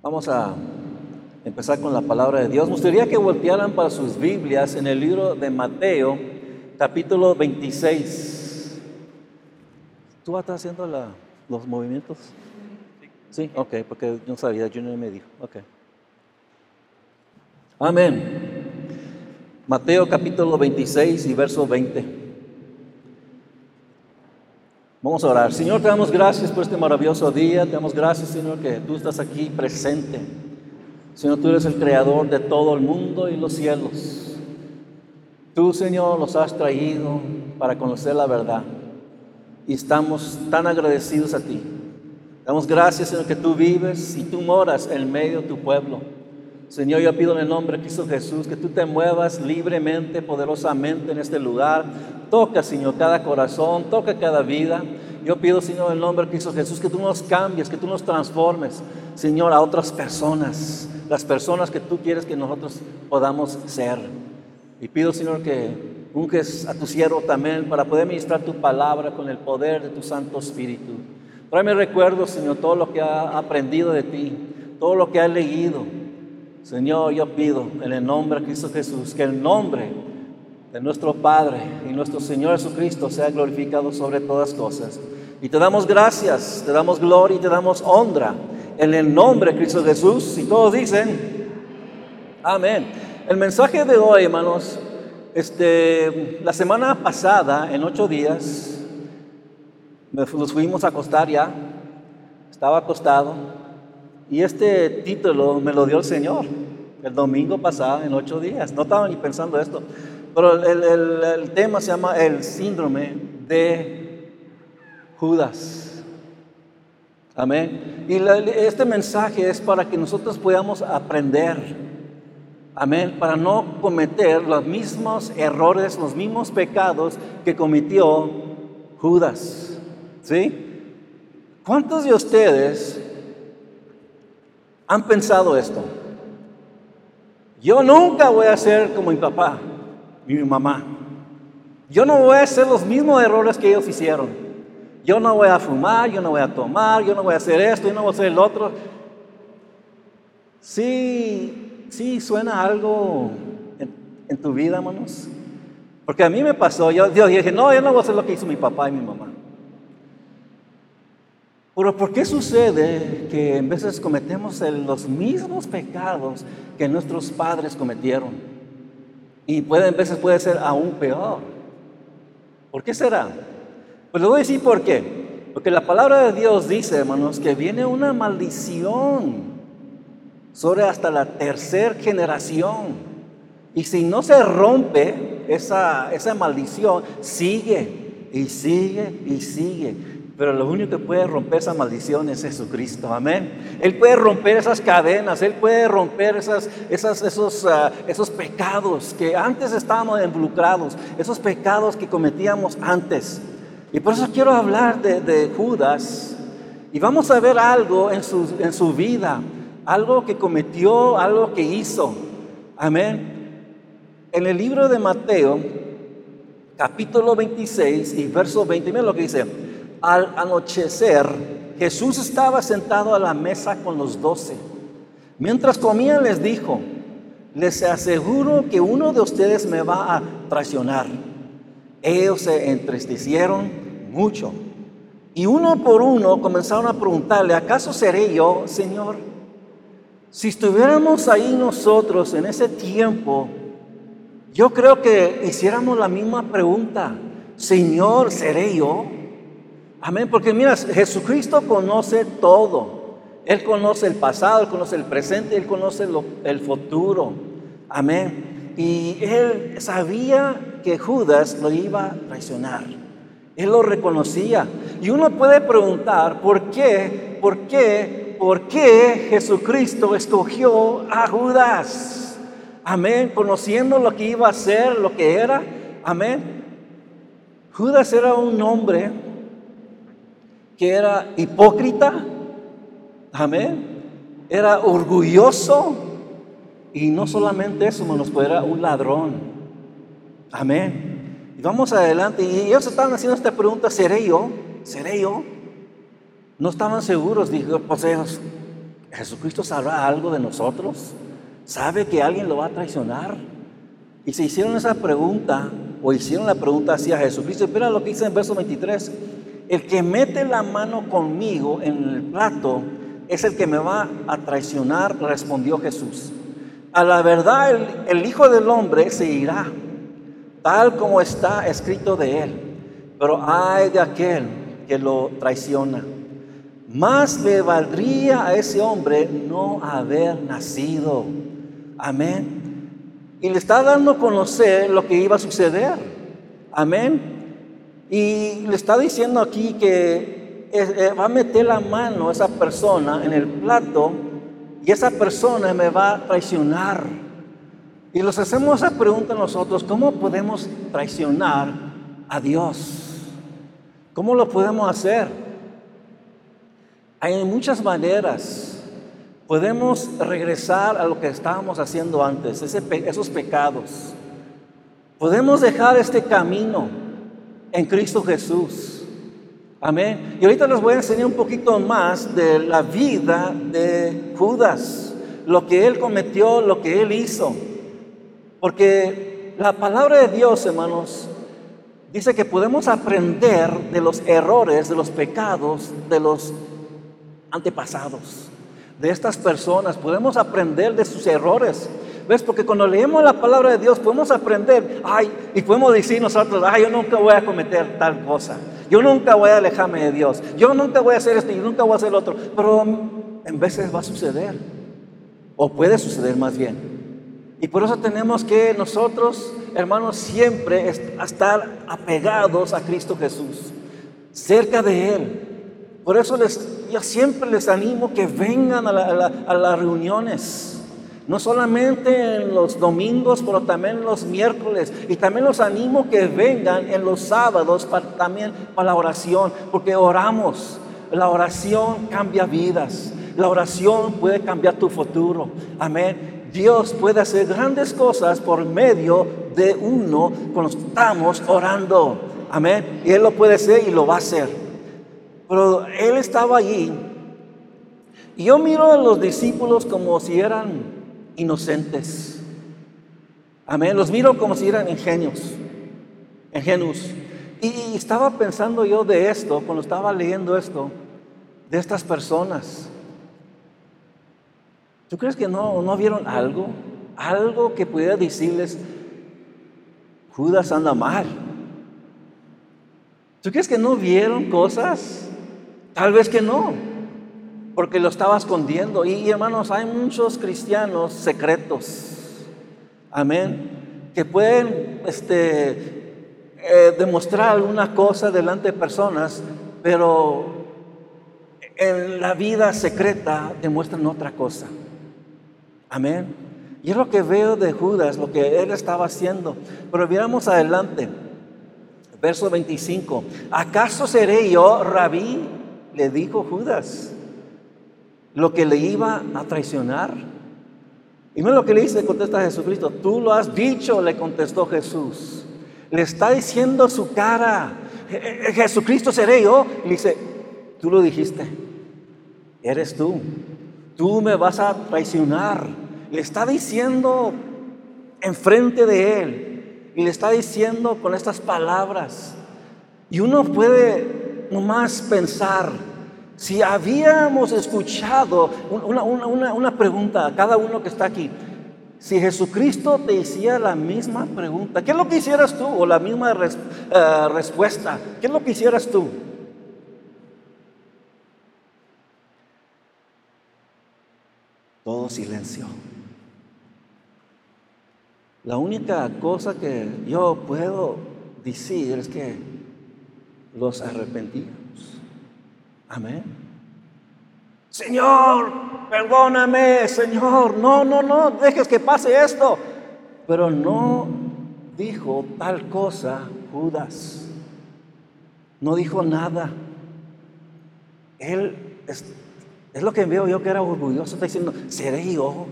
Vamos a empezar con la palabra de Dios. Me gustaría que voltearan para sus Biblias en el libro de Mateo, capítulo 26. ¿Tú vas haciendo los movimientos? Sí, ok, porque no sabía, Junior me dijo. Ok. Amén. Mateo capítulo 26 y verso 20. Vamos a orar. Señor, te damos gracias por este maravilloso día. Te damos gracias, Señor, que tú estás aquí presente. Señor, tú eres el creador de todo el mundo y los cielos. Tú, Señor, los has traído para conocer la verdad. Y estamos tan agradecidos a ti. Damos gracias, Señor, que tú vives y tú moras en medio de tu pueblo. Señor, yo pido en el nombre de Cristo Jesús que tú te muevas libremente, poderosamente en este lugar. Toca, Señor, cada corazón, toca cada vida. Yo pido, Señor, en el nombre de Cristo Jesús, que tú nos cambies, que tú nos transformes, Señor, a otras personas, las personas que tú quieres que nosotros podamos ser. Y pido, Señor, que unges a tu siervo también para poder ministrar tu palabra con el poder de tu Santo Espíritu. Tráeme recuerdo, Señor, todo lo que ha aprendido de ti, todo lo que ha leído. Señor, yo pido en el nombre de Cristo Jesús que el nombre de nuestro Padre y nuestro Señor Jesucristo sea glorificado sobre todas cosas. Y te damos gracias, te damos gloria y te damos honra en el nombre de Cristo Jesús. Y todos dicen, amén. El mensaje de hoy, hermanos, este, la semana pasada, en ocho días, nos fuimos a acostar ya, estaba acostado, y este título me lo dio el Señor el domingo pasado, en ocho días. No estaba ni pensando esto, pero el, el- el tema se llama el síndrome de Judas. Amén. Y este mensaje es para que nosotros podamos aprender. Amén. Para no cometer los mismos errores, los mismos pecados que cometió Judas. ¿Sí? ¿Cuántos de ustedes han pensado esto? Yo nunca voy a ser como mi papá mi mamá. Yo no voy a hacer los mismos errores que ellos hicieron. Yo no voy a fumar, yo no voy a tomar, yo no voy a hacer esto, yo no voy a hacer el otro. Sí, sí, suena algo en, en tu vida, hermanos. Porque a mí me pasó, yo, yo dije, no, yo no voy a hacer lo que hizo mi papá y mi mamá. Pero ¿por qué sucede que en veces cometemos los mismos pecados que nuestros padres cometieron? Y puede, en veces puede ser aún peor. ¿Por qué será? Pues les voy a decir por qué. Porque la palabra de Dios dice, hermanos, que viene una maldición sobre hasta la tercera generación. Y si no se rompe esa, esa maldición, sigue y sigue y sigue. Pero lo único que puede romper esa maldición es Jesucristo, amén. Él puede romper esas cadenas, Él puede romper esas, esas, esos, ah, esos pecados que antes estábamos involucrados, esos pecados que cometíamos antes. Y por eso quiero hablar de, Judas. Y vamos a ver algo en su, en su vida, algo que cometió, algo que hizo. Amén. En el libro de Mateo, capítulo 26 y verso 20, miren lo que dice. Al anochecer, Jesús estaba sentado a la mesa con los doce. Mientras comían les dijo, les aseguro que uno de ustedes me va a traicionar. Ellos se entristecieron mucho. Y uno por uno comenzaron a preguntarle, ¿acaso seré yo, Señor? Si estuviéramos ahí nosotros en ese tiempo, yo creo que hiciéramos la misma pregunta, Señor, ¿seré yo? Amén, porque mira, Jesucristo conoce todo. Él conoce el pasado, Él conoce el presente, Él conoce el futuro. Amén. Y Él sabía que Judas lo iba a traicionar. Él lo reconocía. Y uno puede preguntar, ¿por qué? ¿Por qué? ¿Por qué Jesucristo escogió a Judas? Amén. Conociendo lo que iba a ser, lo que era. Amén. Judas era un hombre que era hipócrita, amén, era orgulloso y no solamente eso, hermanos, pues era un ladrón, amén. Y vamos adelante, y ellos estaban haciendo esta pregunta, ¿seré yo? ¿Seré yo? No estaban seguros, dijo, pues ellos, ¿Jesucristo sabrá algo de nosotros? ¿Sabe que alguien lo va a traicionar? Y se hicieron esa pregunta, o hicieron la pregunta hacia Jesucristo. Espera lo que dice en verso 23. El que mete la mano conmigo en el plato es el que me va a traicionar, respondió Jesús. A la verdad, el, Hijo del Hombre se irá, tal como está escrito de él. Pero hay de aquel que lo traiciona. Más le valdría a ese hombre no haber nacido. Amén. Y le está dando a conocer lo que iba a suceder. Amén. Y le está diciendo aquí que eh, va a meter la mano esa persona en el plato y esa persona me va a traicionar. Y nos hacemos esa pregunta nosotros, ¿cómo podemos traicionar a Dios? ¿Cómo lo podemos hacer? Hay muchas maneras. Podemos regresar a lo que estábamos haciendo antes, esos pecados. Podemos dejar este camino en Cristo Jesús. Amén. Y ahorita les voy a enseñar un poquito más de la vida de Judas, lo que él cometió, lo que él hizo. Porque la palabra de Dios, hermanos, dice que podemos aprender de los errores, de los pecados, de los antepasados, de estas personas. Podemos aprender de sus errores. ¿Ves? Porque cuando leemos la palabra de Dios podemos aprender, ay, y podemos decir nosotros, ay, yo nunca voy a cometer tal cosa. Yo nunca voy a alejarme de Dios. Yo nunca voy a hacer esto y nunca voy a hacer otro. Pero en veces va a suceder. O puede suceder más bien. Y por eso tenemos que nosotros, hermanos, siempre estar apegados a Cristo Jesús. Cerca de Él. Por eso les, yo siempre les animo que vengan a las reuniones. No solamente en los domingos, pero también en los miércoles. Y también los animo que vengan en los sábados también para la oración, porque oramos. La oración cambia vidas. La oración puede cambiar tu futuro. Amén. Dios puede hacer grandes cosas por medio de uno cuando estamos orando. Amén. Y Él lo puede hacer y lo va a hacer. Pero Él estaba allí. Y yo miro a los discípulos como si eran inocentes. Amén. Los miro como si eran ingenios, ingenuos. Y estaba pensando yo de esto, cuando estaba leyendo esto, de estas personas. ¿Tú crees que no, no vieron algo? Algo que pudiera decirles, Judas anda mal. ¿Tú crees que no vieron cosas? Tal vez que no porque lo estaba escondiendo. Y, hermanos, hay muchos cristianos secretos, amén, que pueden este, eh, demostrar alguna cosa delante de personas, pero en la vida secreta demuestran otra cosa. Amén. Y es lo que veo de Judas, lo que él estaba haciendo. Pero miramos adelante. Verso 25. ¿Acaso seré yo rabí? Le dijo Judas lo que le iba a traicionar. Y no lo que le dice, contesta Jesucristo, tú lo has dicho, le contestó Jesús. Le está diciendo su cara, Jesucristo seré yo. Y dice, tú lo dijiste, eres tú, tú me vas a traicionar. Le está diciendo enfrente de él y le está diciendo con estas palabras. Y uno puede nomás pensar, si habíamos escuchado una, pregunta a cada uno que está aquí, si Jesucristo te hiciera la misma pregunta, ¿qué es lo que hicieras tú? O la misma eh, respuesta, ¿qué es lo que hicieras tú? Todo silencio. La única cosa que yo puedo decir es que los arrepentí. Amén. Señor, perdóname, Señor. No, no, no, dejes que pase esto. Pero no dijo tal cosa Judas. No dijo nada. Él es, lo que veo yo que era orgulloso. Está diciendo, ¿seré yo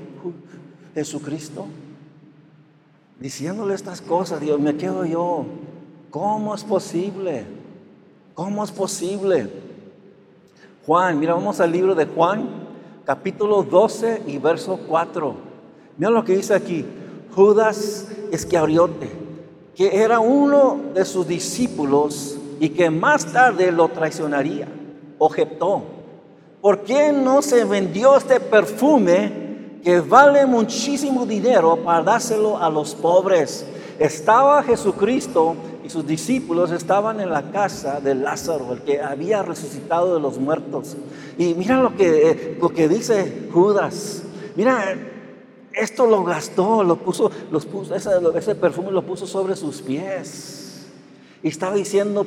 Jesucristo? Diciéndole estas cosas, Dios, me quedo yo. ¿Cómo es posible? ¿Cómo es posible? Juan, mira, vamos al libro de Juan. capítulo 12 y verso 4. Mira lo que dice aquí. Judas Iscariote, que era uno de sus discípulos y que más tarde lo traicionaría, objetó. ¿Por qué no se vendió este perfume que vale muchísimo dinero para dárselo a los pobres? Estaba Jesucristo y sus discípulos estaban en la casa de Lázaro, el que había resucitado de los muertos. Y mira lo que, eh, lo que dice Judas. Mira, esto lo gastó, lo puso, los puso ese, perfume lo puso sobre sus pies. Y estaba diciendo,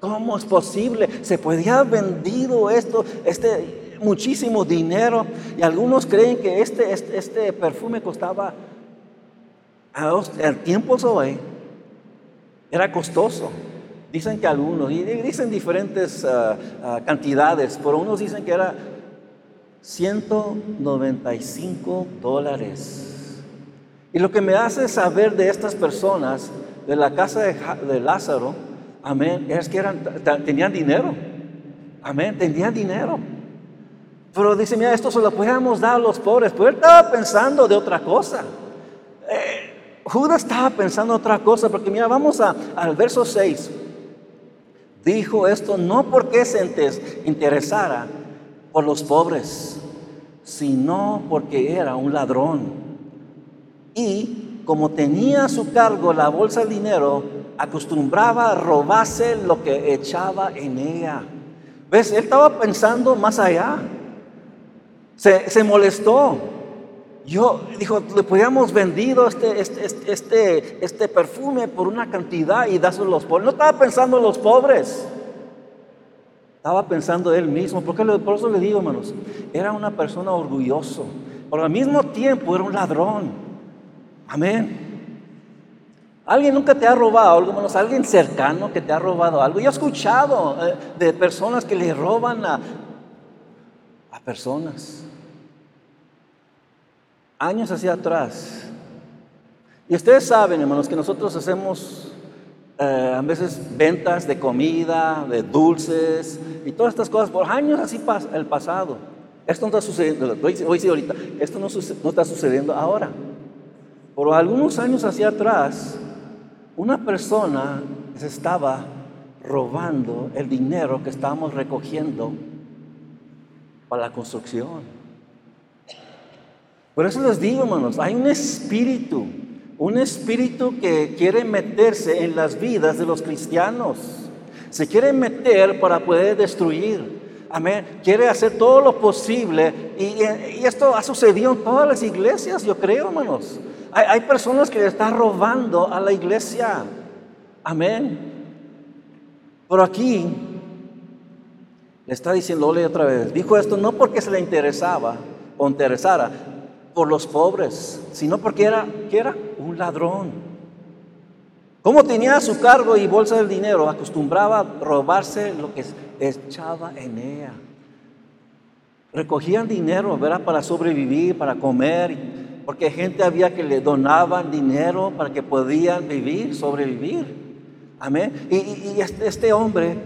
¿cómo es posible? Se podía haber vendido esto, este muchísimo dinero. Y algunos creen que este, este, este perfume costaba el tiempo hoy era costoso. Dicen que algunos, y dicen diferentes ah, ah, cantidades, pero unos dicen que era 195 dólares. Y lo que me hace saber de estas personas, de la casa de, Lázaro, amén, es que eran, tenían dinero. Amén, tenían dinero. Pero dice, mira, esto se lo podíamos dar a los pobres. Pero él estaba pensando de otra cosa. Judas estaba pensando otra cosa, porque mira, vamos al verso 6. Dijo esto no porque se interesara por los pobres, sino porque era un ladrón. Y como tenía a su cargo la bolsa de dinero, acostumbraba a robarse lo que echaba en ella. ¿Ves? Él estaba pensando más allá. Se, se molestó. Yo, dijo, le podíamos vendido este, este, este, este, este perfume por una cantidad y dárselo a los pobres. No estaba pensando en los pobres. Estaba pensando él mismo. Porque por eso le digo, hermanos, era una persona orgulloso. Pero al mismo tiempo era un ladrón. Amén. ¿Alguien nunca te ha robado algo, hermanos? ¿Alguien cercano que te ha robado algo? Yo he escuchado eh, de personas que le roban a, a personas años hacia atrás. Y ustedes saben, hermanos, que nosotros hacemos eh, a veces ventas de comida, de dulces y todas estas cosas por años así el pasado. Esto no está sucediendo, hoy sí ahorita, esto no, no está sucediendo ahora. Por algunos años hacia atrás, una persona se estaba robando el dinero que estábamos recogiendo para la construcción. Por eso les digo, hermanos, hay un espíritu, un espíritu que quiere meterse en las vidas de los cristianos. Se quiere meter para poder destruir. Amén. Quiere hacer todo lo posible. Y, esto ha sucedido en todas las iglesias, yo creo, hermanos. Hay, personas que le están robando a la iglesia. Amén. Pero aquí le está diciendo, otra vez, dijo esto no porque se le interesaba o interesara, por los pobres, sino porque era, un ladrón. Como tenía su cargo y bolsa del dinero, acostumbraba a robarse lo que echaba en ella. Recogían dinero. Para sobrevivir, para comer, porque gente había que le donaban dinero para que podían vivir, sobrevivir. Amén. Y, este, este, hombre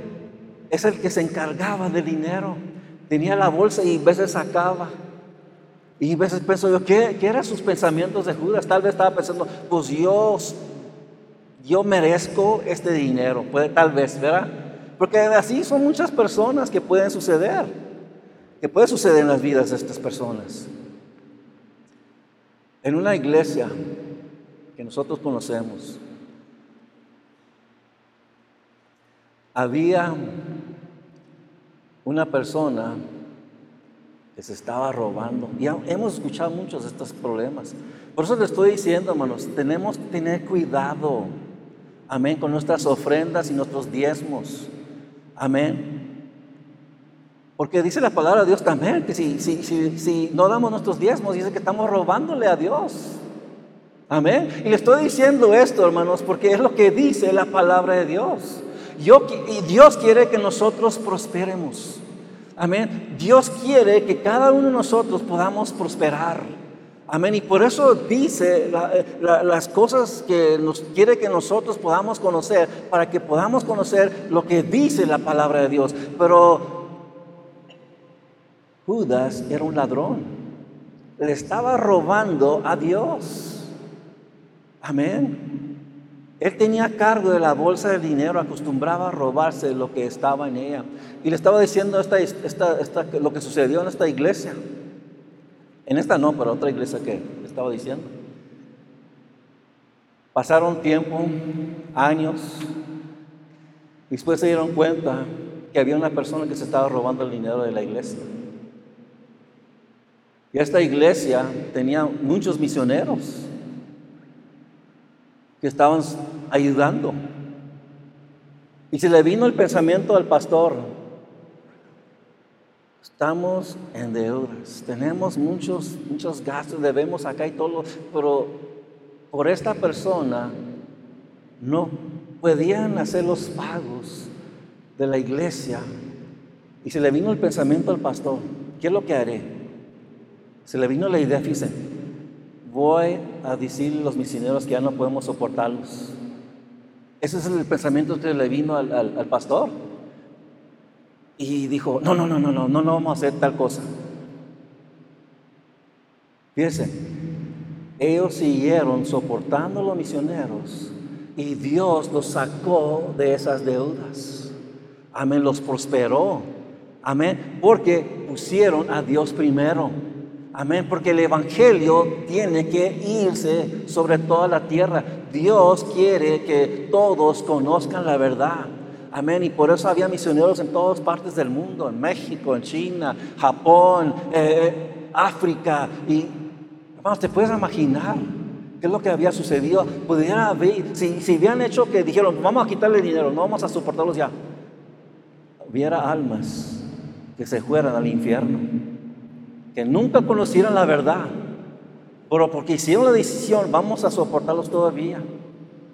es el que se encargaba del dinero. Tenía la bolsa y a veces sacaba. Y a veces pienso yo, ¿qué, ¿qué, eran sus pensamientos de Judas? Tal vez estaba pensando, pues Dios, yo merezco este dinero, puede, tal vez, ¿verdad? Porque así son muchas personas que pueden suceder, que puede suceder en las vidas de estas personas. En una iglesia que nosotros conocemos, había una persona se estaba robando. Y hemos escuchado muchos de estos problemas. Por eso le estoy diciendo, hermanos, tenemos que tener cuidado. Amén, con nuestras ofrendas y nuestros diezmos. Amén. Porque dice la palabra de Dios también que si, si, si, si no damos nuestros diezmos, dice que estamos robándole a Dios. Amén. Y le estoy diciendo esto, hermanos, porque es lo que dice la palabra de Dios. Yo, y Dios quiere que nosotros prosperemos. Amén. Dios quiere que cada uno de nosotros podamos prosperar. Amén. Y por eso dice las cosas que nos quiere que nosotros podamos conocer, para que podamos conocer lo que dice la palabra de Dios. Pero Judas era un ladrón. Le estaba robando a Dios. Amén. Él tenía cargo de la bolsa de dinero, acostumbraba a robarse lo que estaba en ella. Y le estaba diciendo esta, esta, lo que sucedió en esta iglesia. En esta no, pero otra iglesia que le estaba diciendo. Pasaron tiempo, años, y después se dieron cuenta que había una persona que se estaba robando el dinero de la iglesia. Y esta iglesia tenía muchos misioneros que estaban ayudando. Y se le vino el pensamiento al pastor, estamos en deudas, tenemos muchos, muchos gastos, debemos acá y todo, pero por esta persona no podían hacer los pagos de la iglesia. Y se le vino el pensamiento al pastor, ¿qué es lo que haré? Se le vino la idea, fíjense, voy a decirle a los misioneros que ya no podemos soportarlos. Ese es el pensamiento que le vino al, pastor. Y dijo, no, no, no, no, no, no, no vamos a hacer tal cosa. Fíjense, ellos siguieron soportando a los misioneros y Dios los sacó de esas deudas. Amén, los prosperó. Amén, porque pusieron a Dios primero. Amén, porque el Evangelio tiene que irse sobre toda la tierra. Dios quiere que todos conozcan la verdad. Amén, y por eso había misioneros en todas partes del mundo, en México, en China, Japón, eh, eh, África. Y, vamos, te puedes imaginar qué es lo que había sucedido. Pudiera haber, si, si habían hecho que dijeron, vamos a quitarle dinero, no vamos a soportarlos ya. Hubiera almas que se fueran al infierno que nunca conocieron la verdad, pero porque hicieron la decisión, vamos a soportarlos todavía.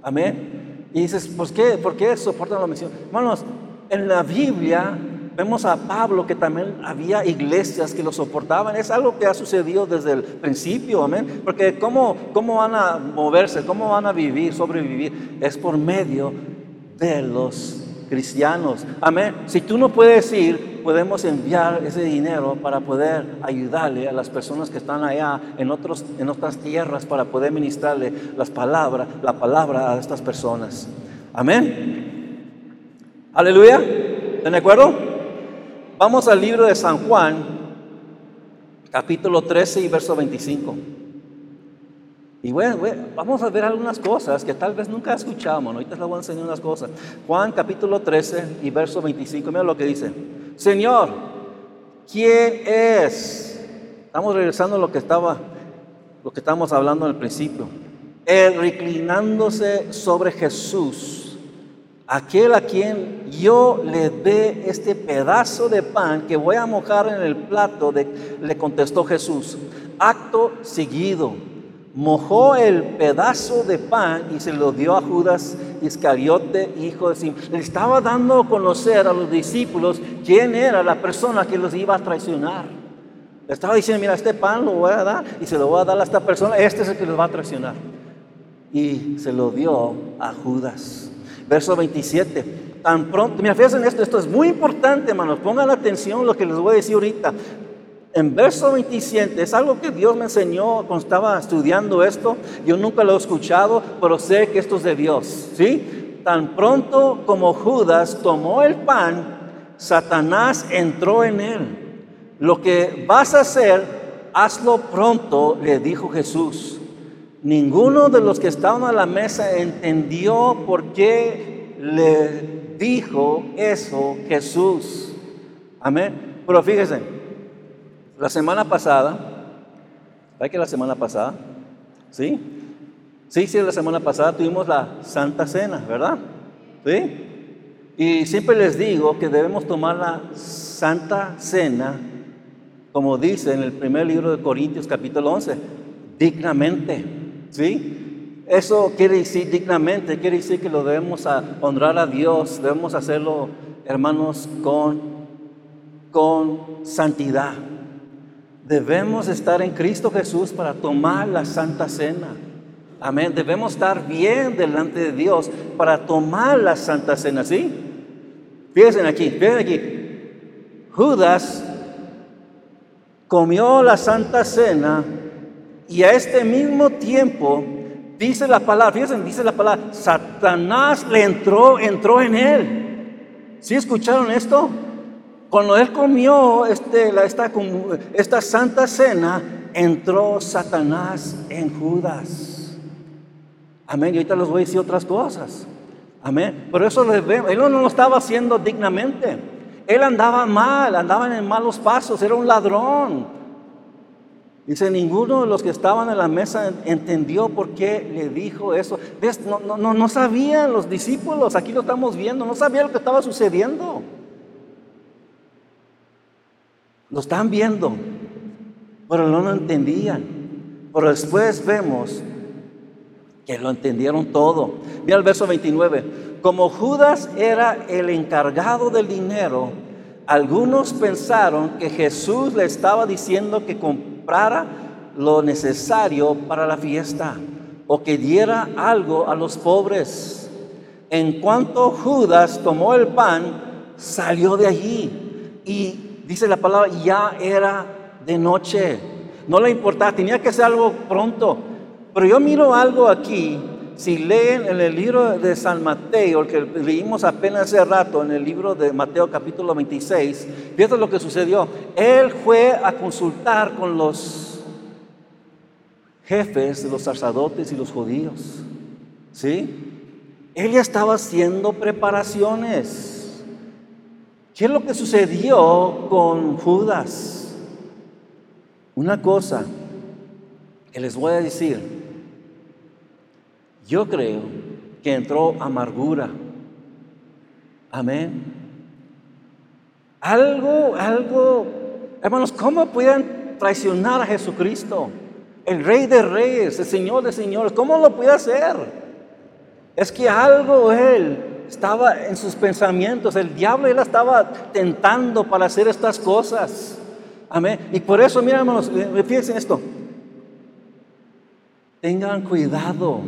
Amén. Y dices, ¿por qué? ¿Por qué soportan la misión? Hermanos, en la Biblia vemos a Pablo que también había iglesias que lo soportaban. Es algo que ha sucedido desde el principio, amén. Porque ¿cómo, cómo van a moverse? ¿Cómo van a vivir, sobrevivir? Es por medio de los cristianos. Amén. Si tú no puedes ir, podemos enviar ese dinero para poder ayudarle a las personas que están allá en, otros, en otras tierras para poder ministrarle las palabras, la palabra a estas personas. Amén. Aleluya. ¿Están de acuerdo? Vamos al libro de San Juan, capítulo 13 y verso 25. Y bueno, vamos a ver algunas cosas que tal vez nunca escuchamos. Ahorita les voy a enseñar unas cosas. Juan capítulo 13 y verso 25. Mira lo que dice. Señor, ¿quién es? Estamos regresando a lo que estaba, lo que estábamos hablando al principio. Él reclinándose sobre Jesús, aquel a quien yo le dé este pedazo de pan que voy a mojar en el plato, le contestó Jesús. Acto seguido mojó el pedazo de pan y se lo dio a Judas Iscariote, hijo de Simón. Le estaba dando a conocer a los discípulos quién era la persona que los iba a traicionar. Le estaba diciendo, mira, este pan lo voy a dar y se lo voy a dar a esta persona, este es el que los va a traicionar. Y se lo dio a Judas. Verso 27. Tan pronto, mira, fíjense en esto, esto es muy importante, hermanos, pongan atención lo que les voy a decir ahorita en verso 27, es algo que Dios me enseñó cuando estaba estudiando esto. Yo nunca lo he escuchado, pero sé que esto es de Dios. ¿sí? Tan pronto como Judas tomó el pan, Satanás entró en él. Lo que vas a hacer, hazlo pronto, le dijo Jesús. Ninguno de los que estaban a la mesa entendió por qué le dijo eso Jesús. Amén. Pero fíjense, la semana pasada, ¿hay que la semana pasada? ¿Sí? Sí, sí, la semana pasada tuvimos la Santa Cena, ¿verdad? ¿Sí? Y siempre les digo que debemos tomar la Santa Cena, como dice en el primer libro de Corintios capítulo 11, dignamente. ¿Sí? Eso quiere decir dignamente, quiere decir que lo debemos honrar a Dios, debemos hacerlo, hermanos, con, con santidad. Debemos estar en Cristo Jesús para tomar la Santa Cena. Amén. Debemos estar bien delante de Dios para tomar la Santa Cena, ¿sí? Fíjense aquí, fíjense aquí. Judas comió la Santa Cena y a este mismo tiempo dice la palabra, fíjense, dice la palabra, Satanás le entró, entró en él. ¿Sí escucharon esto? Cuando él comió este, esta, Santa Cena, entró Satanás en Judas. Amén. Y ahorita les voy a decir otras cosas. Amén. Por eso les vemos. Él no lo estaba haciendo dignamente. Él andaba mal, andaba en malos pasos, era un ladrón. Dice, ninguno de los que estaban en la mesa entendió por qué le dijo eso. No, no, no sabían los discípulos, aquí lo estamos viendo, no sabían lo que estaba sucediendo. Lo están viendo, pero no lo entendían. Pero después vemos que lo entendieron todo. Mira el verso 29. Como Judas era el encargado del dinero, algunos pensaron que Jesús le estaba diciendo que comprara lo necesario para la fiesta o que diera algo a los pobres. En cuanto Judas tomó el pan, salió de allí y dice la palabra, ya era de noche. No le importaba, tenía que ser algo pronto. Pero yo miro algo aquí, si leen en el libro de San Mateo, el que leímos apenas hace rato, en el libro de Mateo capítulo 26, fíjate lo que sucedió. Él fue a consultar con los jefes los sacerdotes y los judíos. ¿Sí? Él ya estaba haciendo preparaciones. ¿Qué es lo que sucedió con Judas? Una cosa que les voy a decir. Yo creo que entró amargura. Amén. Algo, algo, hermanos, ¿cómo pueden traicionar a Jesucristo? El Rey de Reyes, el Señor de Señores, ¿cómo lo puede hacer? Es que algo Él estaba en sus pensamientos, el diablo Él estaba tentando para hacer estas cosas. Amén. Y por eso, mira, hermanos, fíjense en esto. Tengan cuidado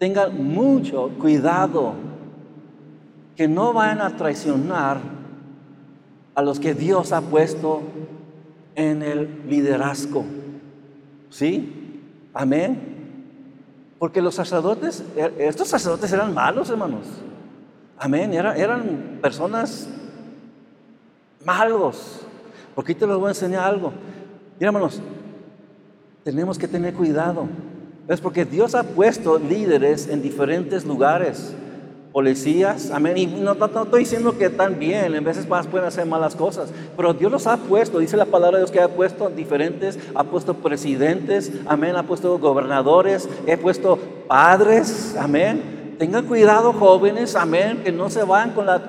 tengan mucho cuidado que no vayan a traicionar a los que Dios ha puesto en el liderazgo. ¿Sí? Amén. Porque los sacerdotes, er, estos sacerdotes eran malos, hermanos. Amén. Eran, personas malos. Porque te les voy a enseñar algo. Mira, hermanos, tenemos que tener cuidado. Es porque Dios ha puesto líderes en diferentes lugares. Policías, amén. Y no, estoy diciendo que están bien, en veces más pueden hacer malas cosas, pero Dios los ha puesto, dice la palabra de Dios que ha puesto diferentes, ha puesto presidentes, amén, ha puesto gobernadores, ha puesto padres, amén. Tengan cuidado jóvenes, amén, que no se vayan con la,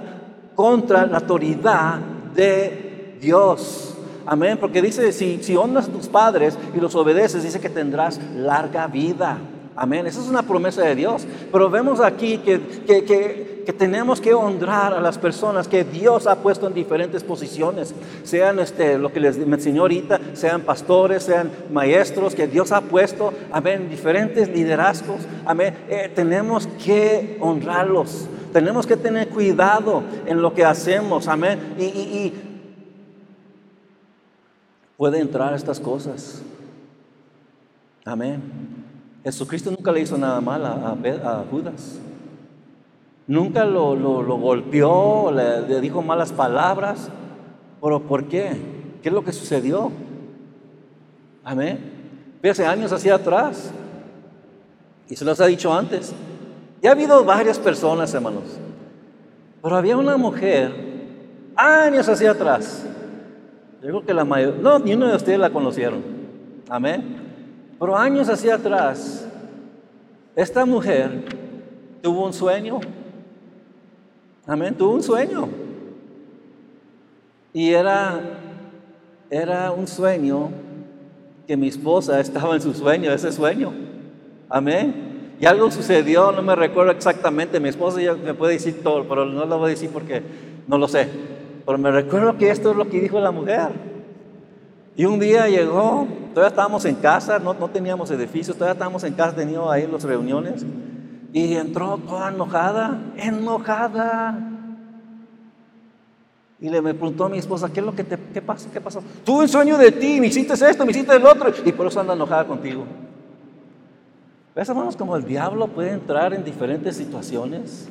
contra la autoridad de Dios. Amén, porque dice, si, si honras a tus padres y los obedeces, dice que tendrás larga vida. Amén, esa es una promesa de Dios. Pero vemos aquí que, que, que, tenemos que honrar a las personas que Dios ha puesto en diferentes posiciones. Sean este, lo que les enseñó ahorita, sean pastores, sean maestros, que Dios ha puesto, amén, diferentes liderazgos. Amén, eh, tenemos que honrarlos. Tenemos que tener cuidado en lo que hacemos. Amén. y, y puede entrar estas cosas. Amén. Jesucristo nunca le hizo nada mal a, Judas. Nunca lo, golpeó, le, dijo malas palabras. Pero ¿por qué? ¿Qué es lo que sucedió? Amén. Hace años hacia atrás. Y se los ha dicho antes. Ya ha habido varias personas, hermanos. Pero había una mujer años hacia atrás yo creo que la mayoría, no, ni uno de ustedes la conocieron. Amén. Pero años hacia atrás, esta mujer tuvo un sueño. Amén, tuvo un sueño. Y era, era un sueño que mi esposa estaba en su sueño, ese sueño. Amén. Y algo sucedió, no me recuerdo exactamente, mi esposa ya me puede decir todo, pero no lo voy a decir porque no lo sé. Pero me recuerdo que esto es lo que dijo la mujer. Y un día llegó, todavía estábamos en casa, no, no teníamos edificios, todavía estábamos en casa, teníamos ahí las reuniones. Y entró toda enojada, enojada. Y le me preguntó a mi esposa, ¿qué es lo que te qué pasa? ¿Qué pasó? Tuve un sueño de ti, me hiciste esto, me hiciste el otro, y por eso anda enojada contigo. ¿Ves, hermanos, como el diablo puede entrar en diferentes situaciones?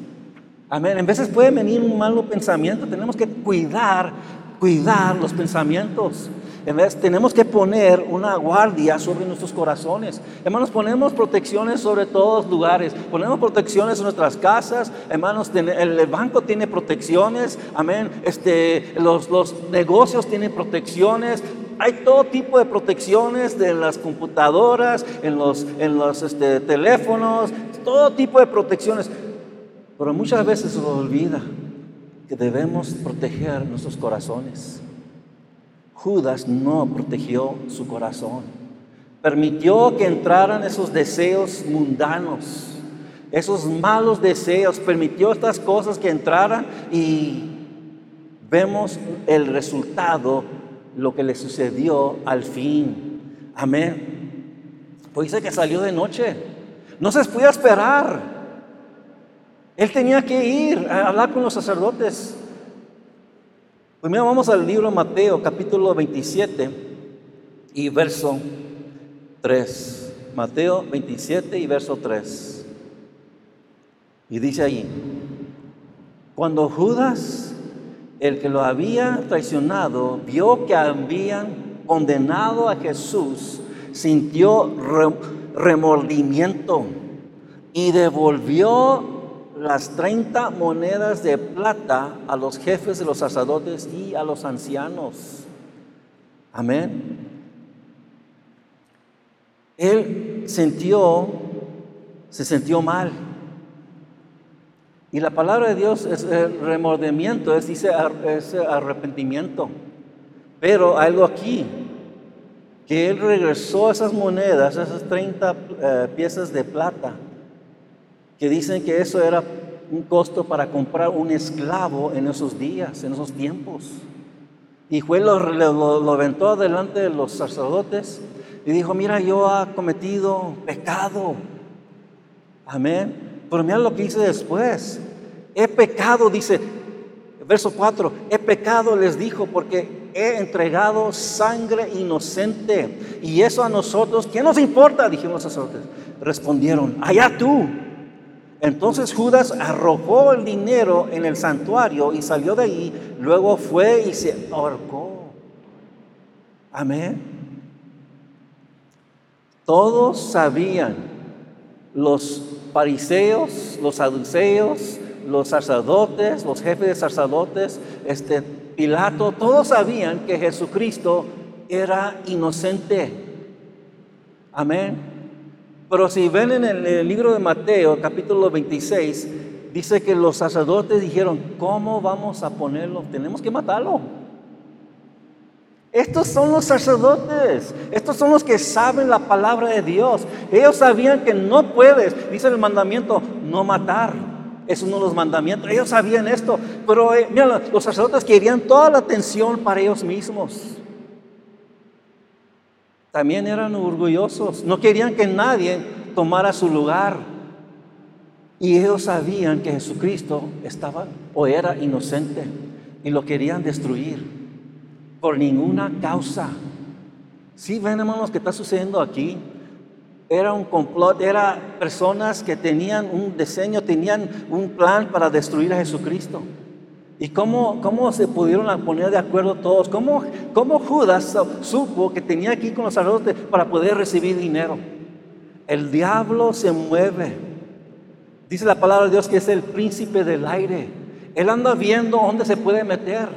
Amén. En veces puede venir un malo pensamiento. Tenemos que cuidar, cuidar los pensamientos. En vez, tenemos que poner una guardia sobre nuestros corazones. Hermanos, ponemos protecciones sobre todos lugares. Ponemos protecciones en nuestras casas. Hermanos, el banco tiene protecciones. Amén. Este, los, los negocios tienen protecciones. Hay todo tipo de protecciones de las computadoras, en los, en los este, teléfonos, todo tipo de protecciones. Pero muchas veces se olvida que debemos proteger nuestros corazones. Judas no protegió su corazón. Permitió que entraran esos deseos mundanos, esos malos deseos. Permitió estas cosas que entraran y vemos el resultado, lo que le sucedió al fin. Amén. Pues dice que salió de noche. No se podía esperar. Él tenía que ir a hablar con los sacerdotes. Primero vamos al libro Mateo, capítulo 27 y verso 3. Mateo 27 y verso 3. Y dice ahí, cuando Judas, el que lo había traicionado, vio que habían condenado a Jesús, sintió remordimiento y devolvió las 30 monedas de plata a los jefes de los sacerdotes y a los ancianos. Amén. Él sintió, se sintió mal. Y la palabra de Dios es el remordimiento, es, dice, es arrepentimiento. Pero algo aquí, que él regresó esas monedas, esas 30 eh, piezas de plata, que dicen que eso era un costo para comprar un esclavo en esos días, en esos tiempos. Y fue lo, lo, aventó delante de los sacerdotes y dijo, mira, yo he cometido pecado. Amén. Pero mira lo que dice después. He pecado, dice, verso 4, he pecado, les dijo, porque he entregado sangre inocente. Y eso a nosotros, ¿qué nos importa? Dijeron los sacerdotes. Respondieron, allá tú. Entonces Judas arrojó el dinero en el santuario y salió de ahí. Luego fue y se ahorcó. Amén. Todos sabían, los fariseos, los saduceos, los sacerdotes, los jefes de sacerdotes, este Pilato, todos sabían que Jesucristo era inocente. Amén. Pero si ven en el, libro de Mateo, capítulo 26, dice que los sacerdotes dijeron, ¿cómo vamos a ponerlo? Tenemos que matarlo. Estos son los sacerdotes, estos son los que saben la palabra de Dios. Ellos sabían que no puedes, dice el mandamiento, no matar. Es uno de los mandamientos. Ellos sabían esto, pero eh, mira, los sacerdotes querían toda la atención para ellos mismos también eran orgullosos, no querían que nadie tomara su lugar. Y ellos sabían que Jesucristo estaba o era inocente y lo querían destruir por ninguna causa. Sí, ven hermanos, ¿qué está sucediendo aquí? Era un complot, eran personas que tenían un diseño, tenían un plan para destruir a Jesucristo. ¿Y cómo, cómo se pudieron poner de acuerdo todos? ¿Cómo, ¿Cómo Judas supo que tenía ir con los sacerdotes para poder recibir dinero? El diablo se mueve. Dice la palabra de Dios que es el príncipe del aire. Él anda viendo dónde se puede meter.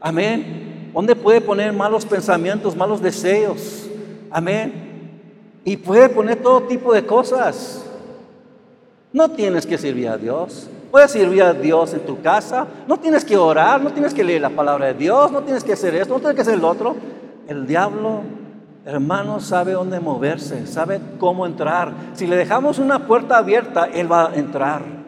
Amén. Dónde puede poner malos pensamientos, malos deseos. Amén. Y puede poner todo tipo de cosas. No tienes que servir a Dios. Puedes servir a Dios en tu casa. No tienes que orar, no tienes que leer la palabra de Dios, no tienes que hacer esto, no tienes que hacer el otro. El diablo, hermano, sabe dónde moverse, sabe cómo entrar. Si le dejamos una puerta abierta, Él va a entrar.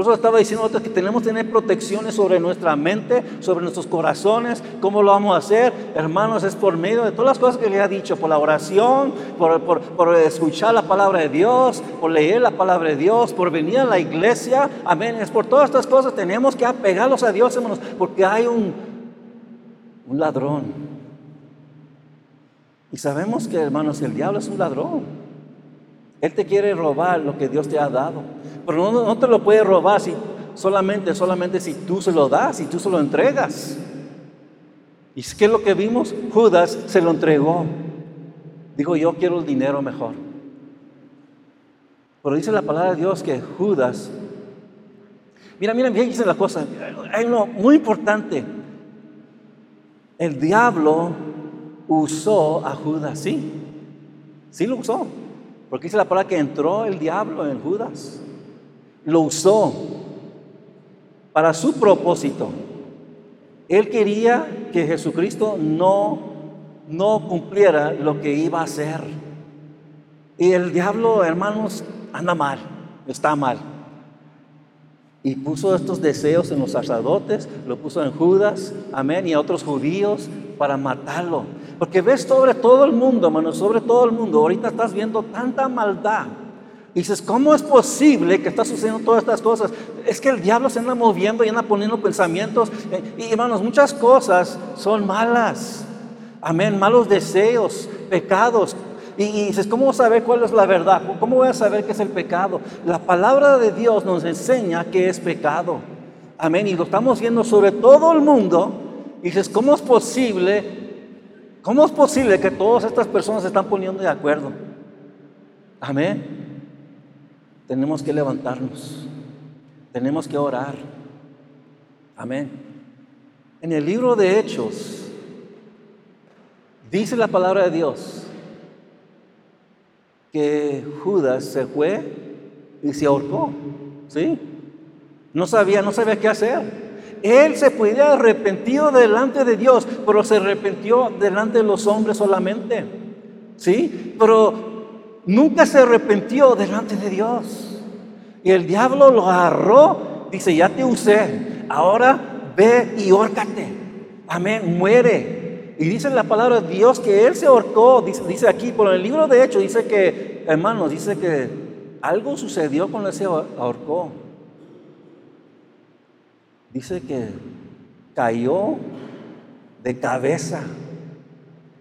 Por eso estaba diciendo que tenemos que tener protecciones sobre nuestra mente, sobre nuestros corazones. ¿Cómo lo vamos a hacer? Hermanos, es por medio de todas las cosas que le ha dicho, por la oración, por, escuchar la palabra de Dios, por leer la palabra de Dios, por venir a la iglesia. Amén. Es por todas estas cosas tenemos que apegarlos a Dios, hermanos, porque hay un ladrón. Y sabemos que, hermanos, el diablo es un ladrón. Él te quiere robar lo que Dios te ha dado. Pero no, te lo puede robar si, solamente, solamente si tú se lo das, si tú se lo entregas. ¿Y qué es lo que vimos? Judas se lo entregó. Dijo, yo quiero el dinero mejor. Pero dice la palabra de Dios que Judas, mira, mira, bien dice la cosa, hay uno muy importante. El diablo usó a Judas, sí, sí lo usó. Porque dice la palabra que entró el diablo en Judas. Lo usó para su propósito. Él quería que Jesucristo no, no cumpliera lo que iba a hacer. Y el diablo, hermanos, anda mal, está mal. Y puso estos deseos en los sacerdotes, lo puso en Judas, amén, y a otros judíos para matarlo. Porque ves sobre todo el mundo, hermano, sobre todo el mundo. Ahorita estás viendo tanta maldad. Y dices, ¿cómo es posible que está sucediendo todas estas cosas? Es que el diablo se anda moviendo y anda poniendo pensamientos. Eh, y hermanos, muchas cosas son malas. Amén, malos deseos, pecados, y, dices, ¿cómo voy a saber cuál es la verdad? ¿Cómo voy a saber qué es el pecado? La palabra de Dios nos enseña qué es pecado. Amén. Y lo estamos viendo sobre todo el mundo. Y dices, ¿cómo es posible? ¿Cómo es posible que todas estas personas se están poniendo de acuerdo? Amén. Tenemos que levantarnos. Tenemos que orar. Amén. En el libro de Hechos dice la palabra de Dios que Judas se fue y se ahorcó. ¿Sí? No sabía, no sabía qué hacer. Él se podía arrepentido delante de Dios, pero se arrepintió delante de los hombres solamente. ¿Sí? Pero nunca se arrepintió delante de Dios. Y el diablo lo agarró, dice, ya te usé, ahora ve y órcate. Amén, muere. Y dice la palabra de Dios que él se ahorcó, dice, aquí, por el libro de Hechos, dice que, hermanos, dice que algo sucedió cuando él se ahorcó. Dice que cayó de cabeza.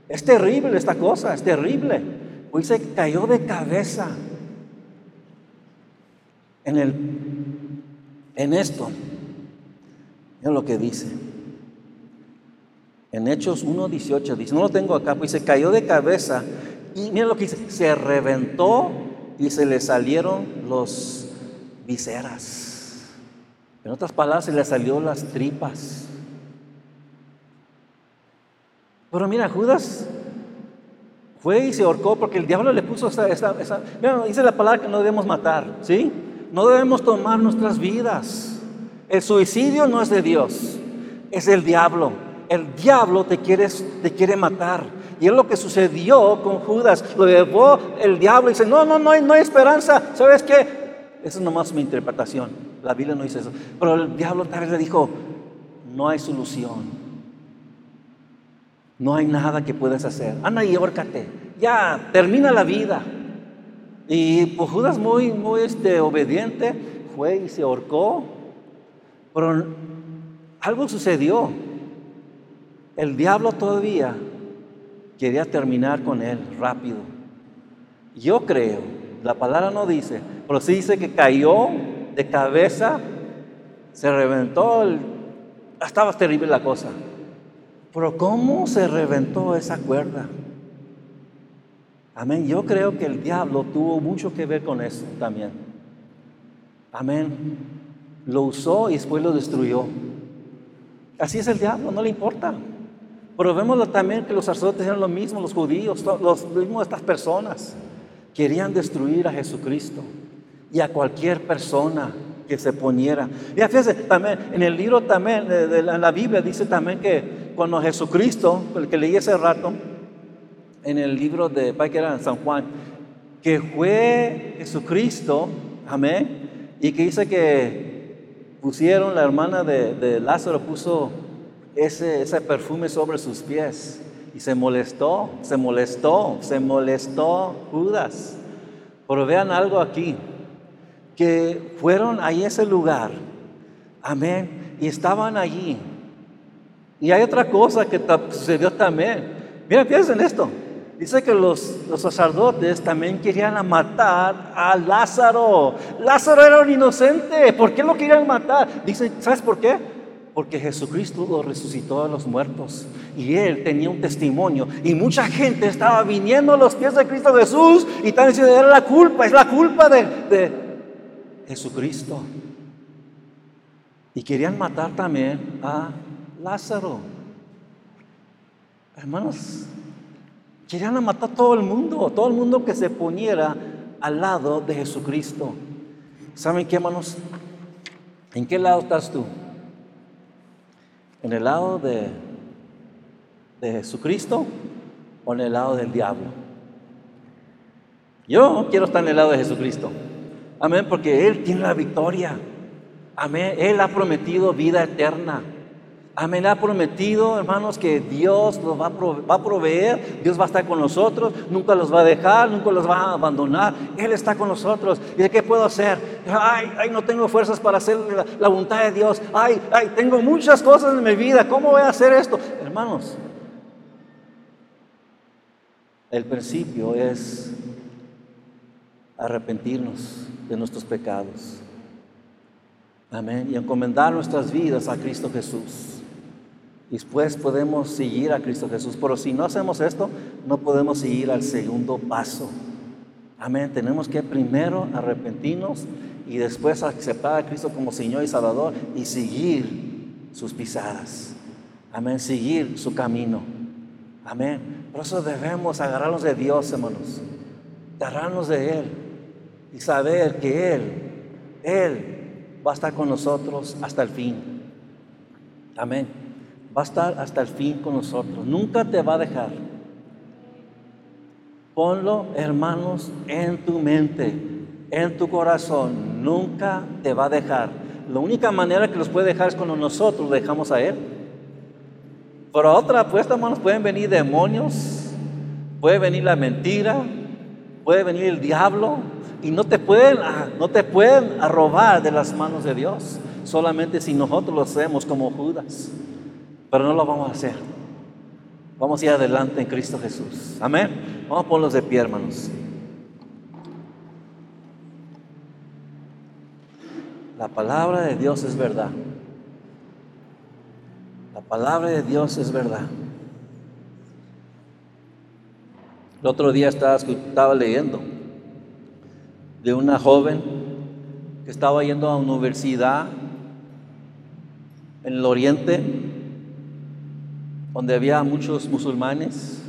Es terrible esta cosa, es terrible. Dice que cayó de cabeza en, el, en esto. Es lo que dice. En Hechos 1.18 dice, no lo tengo acá, pues se cayó de cabeza y mira lo que dice, se reventó y se le salieron los viseras. En otras palabras, se le salió las tripas. Pero mira, Judas fue y se ahorcó porque el diablo le puso esa, esa, mira, dice la palabra que no debemos matar, ¿sí? No debemos tomar nuestras vidas. El suicidio no es de Dios, es del diablo el diablo te quiere, te quiere matar. Y es lo que sucedió con Judas. Lo llevó el diablo y dice, no, no, no no hay esperanza. ¿Sabes qué? Esa es nomás mi interpretación. La Biblia no dice eso. Pero el diablo tal vez le dijo, no hay solución. No hay nada que puedas hacer. Anda y órcate. Ya, termina la vida. Y pues Judas muy, muy este, obediente fue y se ahorcó. Pero algo sucedió. El diablo todavía quería terminar con él rápido. Yo creo, la palabra no dice, pero sí dice que cayó de cabeza, se reventó, estaba terrible la cosa. Pero ¿cómo se reventó esa cuerda? Amén. Yo creo que el diablo tuvo mucho que ver con eso también. Amén. Lo usó y después lo destruyó. Así es el diablo, no le importa. Pero vemos también que los sacerdotes eran lo mismo, los judíos, los mismos estas personas. Querían destruir a Jesucristo y a cualquier persona que se poniera. Y fíjense, también en el libro también, de, la, Biblia dice también que cuando Jesucristo, el que leí hace rato, en el libro de, era San Juan, que fue Jesucristo, amén, y que dice que pusieron, la hermana de, Lázaro puso ese, ese perfume sobre sus pies. Y se molestó, se molestó, se molestó Judas. Pero vean algo aquí, que fueron a ese lugar, amén, y estaban allí. Y hay otra cosa que sucedió también. Mira, piensen en esto. Dice que los, los, sacerdotes también querían matar a Lázaro. Lázaro era un inocente. ¿Por qué lo querían matar? Dicen, ¿sabes por qué? Porque Jesucristo lo resucitó a los muertos. Y él tenía un testimonio. Y mucha gente estaba viniendo a los pies de Cristo Jesús y estaban diciendo, era la culpa, es la culpa de, de Jesucristo. Y querían matar también a Lázaro. Hermanos, querían matar a todo el mundo, todo el mundo que se poniera al lado de Jesucristo. ¿Saben qué, hermanos? ¿En qué lado estás tú? ¿En el lado de, de Jesucristo o en el lado del diablo? Yo quiero estar en el lado de Jesucristo. Amén, porque Él tiene la victoria. Amén, Él ha prometido vida eterna. Amén, ha prometido, hermanos, que Dios los va a, proveer, Dios va a estar con nosotros, nunca los va a dejar, nunca los va a abandonar, Él está con nosotros. ¿Y de qué puedo hacer? Ay, ay, no tengo fuerzas para hacer la, la voluntad de Dios. Ay, ay, tengo muchas cosas en mi vida, ¿cómo voy a hacer esto? Hermanos, el principio es arrepentirnos de nuestros pecados. Amén. Y encomendar nuestras vidas a Cristo Jesús. Y después podemos seguir a Cristo Jesús. Pero si no hacemos esto, no podemos seguir al segundo paso. Amén. Tenemos que primero arrepentirnos y después aceptar a Cristo como Señor y Salvador y seguir sus pisadas. Amén. Seguir su camino. Amén. Por eso debemos agarrarnos de Dios, hermanos. Agarrarnos de Él y saber que Él, Él va a estar con nosotros hasta el fin. Amén va a estar hasta el fin con nosotros. Nunca te va a dejar. Ponlo, hermanos, en tu mente, en tu corazón. Nunca te va a dejar. La única manera que los puede dejar es cuando nosotros dejamos a Él. Por otra apuesta, hermanos, pueden venir demonios, puede venir la mentira, puede venir el diablo y no te pueden, ah, no te pueden robar de las manos de Dios. Solamente si nosotros lo hacemos como Judas. Pero no lo vamos a hacer. Vamos a ir adelante en Cristo Jesús. Amén. Vamos a ponerlos de pie, hermanos. La palabra de Dios es verdad. La palabra de Dios es verdad. El otro día estaba, estaba leyendo de una joven que estaba yendo a una universidad en el oriente donde había muchos musulmanes.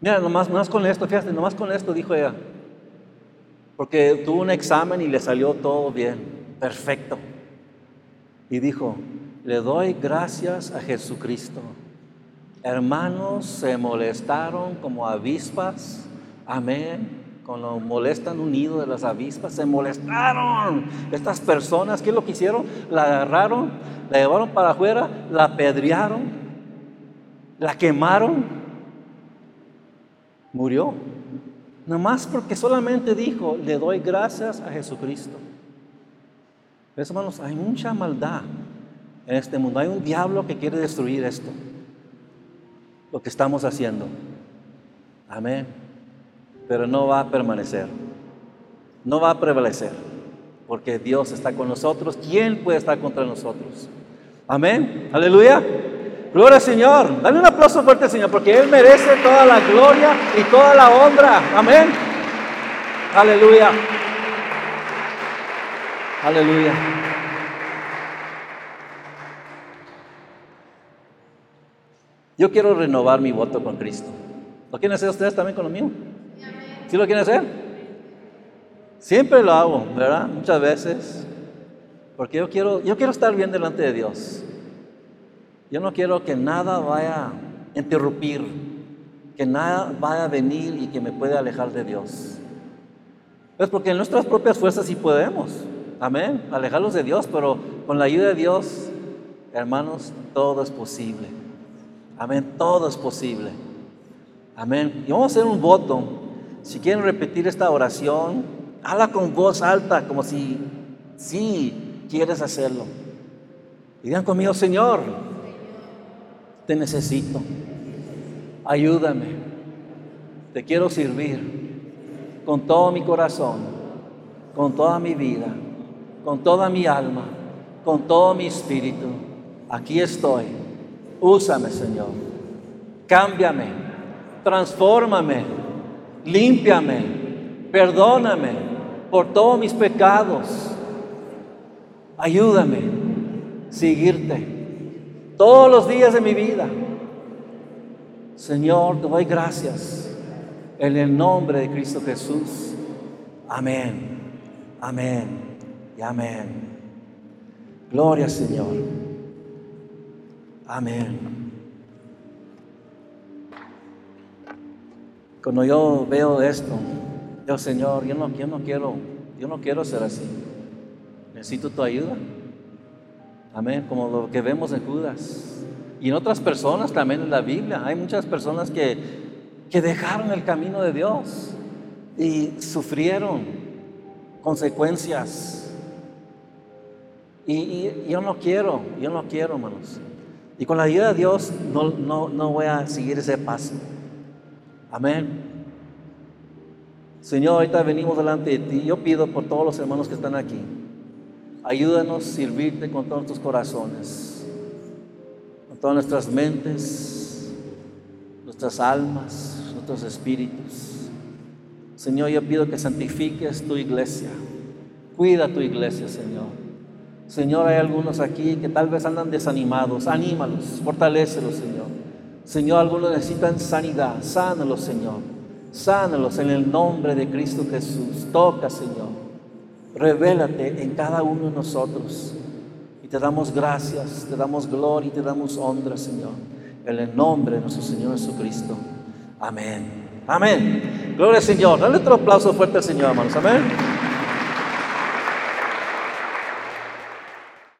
Mira, nomás, con esto, fíjate, nomás con esto dijo ella, porque tuvo un examen y le salió todo bien, perfecto. Y dijo, le doy gracias a Jesucristo. Hermanos se molestaron como avispas, amén. Cuando molestan un nido de las avispas, se molestaron. Estas personas, ¿qué es lo que hicieron? La agarraron, la llevaron para afuera, la apedrearon la quemaron, murió. Nomás porque solamente dijo, le doy gracias a Jesucristo. ¿Ves, hermanos? Hay mucha maldad en este mundo. Hay un diablo que quiere destruir esto. Lo que estamos haciendo. Amén. Pero no va a permanecer. No va a prevalecer. Porque Dios está con nosotros. ¿Quién puede estar contra nosotros? Amén. Aleluya. Gloria al Señor. Dale un aplauso fuerte al Señor, porque Él merece toda la gloria y toda la honra. Amén. Aleluya. Aleluya. Yo quiero renovar mi voto con Cristo. ¿Lo quieren hacer ustedes también con lo mío? ¿Sí lo quieren hacer? Siempre lo hago, ¿verdad? Muchas veces. Porque yo quiero, yo quiero estar bien delante de Dios. Yo no quiero que nada vaya a interrumpir, que nada vaya a venir y que me pueda alejar de Dios. Es porque en nuestras propias fuerzas sí podemos, amén, alejarlos de Dios, pero con la ayuda de Dios, hermanos, todo es posible. Amén, todo es posible. Amén. Y vamos a hacer un voto. Si quieren repetir esta oración, habla con voz alta, como si sí quieres hacerlo. Y digan conmigo, Señor, Te necesito. Ayúdame. Te quiero servir con todo mi corazón, con toda mi vida, con toda mi alma, con todo mi espíritu. Aquí estoy. Úsame, Señor. Cámbiame. Transfórmame. Límpiame. Perdóname por todos mis pecados. Ayúdame a seguirte todos los días de mi vida. Señor, te doy gracias en el nombre de Cristo Jesús. Amén, amén y amén. Gloria Señor. Amén. Cuando yo veo esto, yo Señor, yo no, yo no quiero, yo no quiero ser así. Necesito tu ayuda. Amén, como lo que vemos en Judas. Y en otras personas también en la Biblia. Hay muchas personas que, que dejaron el camino de Dios y sufrieron consecuencias. Y, yo no quiero, yo no quiero, hermanos. Y con la ayuda de Dios no, no, no voy a seguir ese paso. Amén. Señor, ahorita venimos delante de ti. Yo pido por todos los hermanos que están aquí. Ayúdanos a servirte con todos tus corazones todas nuestras mentes, nuestras almas, nuestros espíritus. Señor, yo pido que santifiques tu iglesia. Cuida tu iglesia, Señor. Señor, hay algunos aquí que tal vez andan desanimados. Anímalos, fortalecelos, Señor. Señor, algunos necesitan sanidad. Sánalos, Señor. Sánalos en el nombre de Cristo Jesús. Toca, Señor. Revélate en cada uno de nosotros. Te damos gracias, te damos gloria y te damos honra, Señor. En el nombre de nuestro Señor Jesucristo. Amén. Amén. Gloria al Señor. Dale otro aplauso fuerte al Señor, hermanos. Amén.